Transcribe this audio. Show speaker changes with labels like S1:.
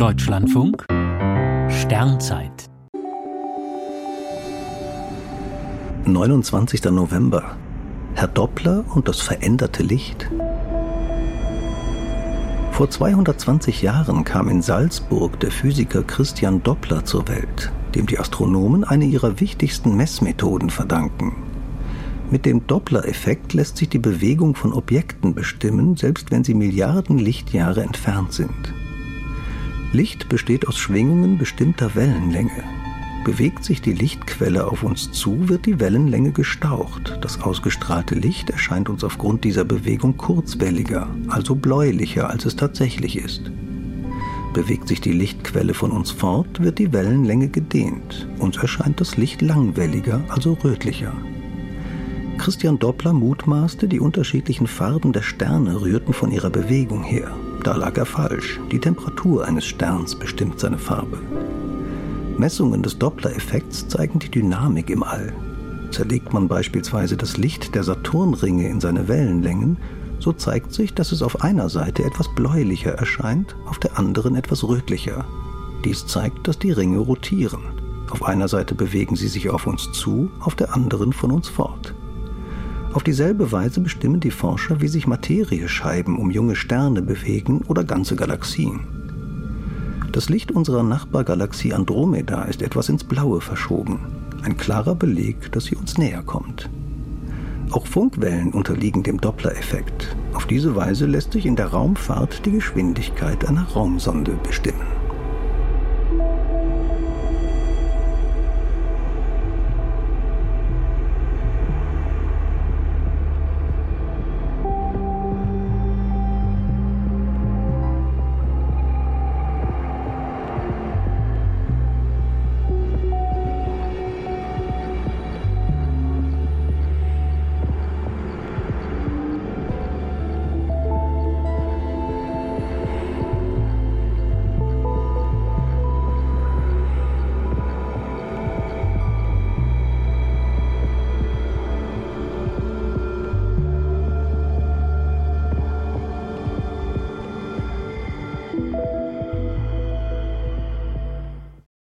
S1: Deutschlandfunk Sternzeit
S2: 29. November Herr Doppler und das veränderte Licht. Vor 220 Jahren kam in Salzburg der Physiker Christian Doppler zur Welt, dem die Astronomen eine ihrer wichtigsten Messmethoden verdanken. Mit dem Doppler-Effekt lässt sich die Bewegung von Objekten bestimmen, selbst wenn sie Milliarden Lichtjahre entfernt sind. Licht besteht aus Schwingungen bestimmter Wellenlänge. Bewegt sich die Lichtquelle auf uns zu, wird die Wellenlänge gestaucht. Das ausgestrahlte Licht erscheint uns aufgrund dieser Bewegung kurzwelliger, also bläulicher, als es tatsächlich ist. Bewegt sich die Lichtquelle von uns fort, wird die Wellenlänge gedehnt. Uns erscheint das Licht langwelliger, also rötlicher. Christian Doppler mutmaßte, die unterschiedlichen Farben der Sterne rührten von ihrer Bewegung her. Da lag er falsch. Die Temperatur eines Sterns bestimmt seine Farbe. Messungen des Doppler-Effekts zeigen die Dynamik im All. Zerlegt man beispielsweise das Licht der Saturnringe in seine Wellenlängen, so zeigt sich, dass es auf einer Seite etwas bläulicher erscheint, auf der anderen etwas rötlicher. Dies zeigt, dass die Ringe rotieren. Auf einer Seite bewegen sie sich auf uns zu, auf der anderen von uns fort. Auf dieselbe Weise bestimmen die Forscher, wie sich Materiescheiben um junge Sterne bewegen oder ganze Galaxien. Das Licht unserer Nachbargalaxie Andromeda ist etwas ins Blaue verschoben, ein klarer Beleg, dass sie uns näher kommt. Auch Funkwellen unterliegen dem Doppler-Effekt. Auf diese Weise lässt sich in der Raumfahrt die Geschwindigkeit einer Raumsonde bestimmen.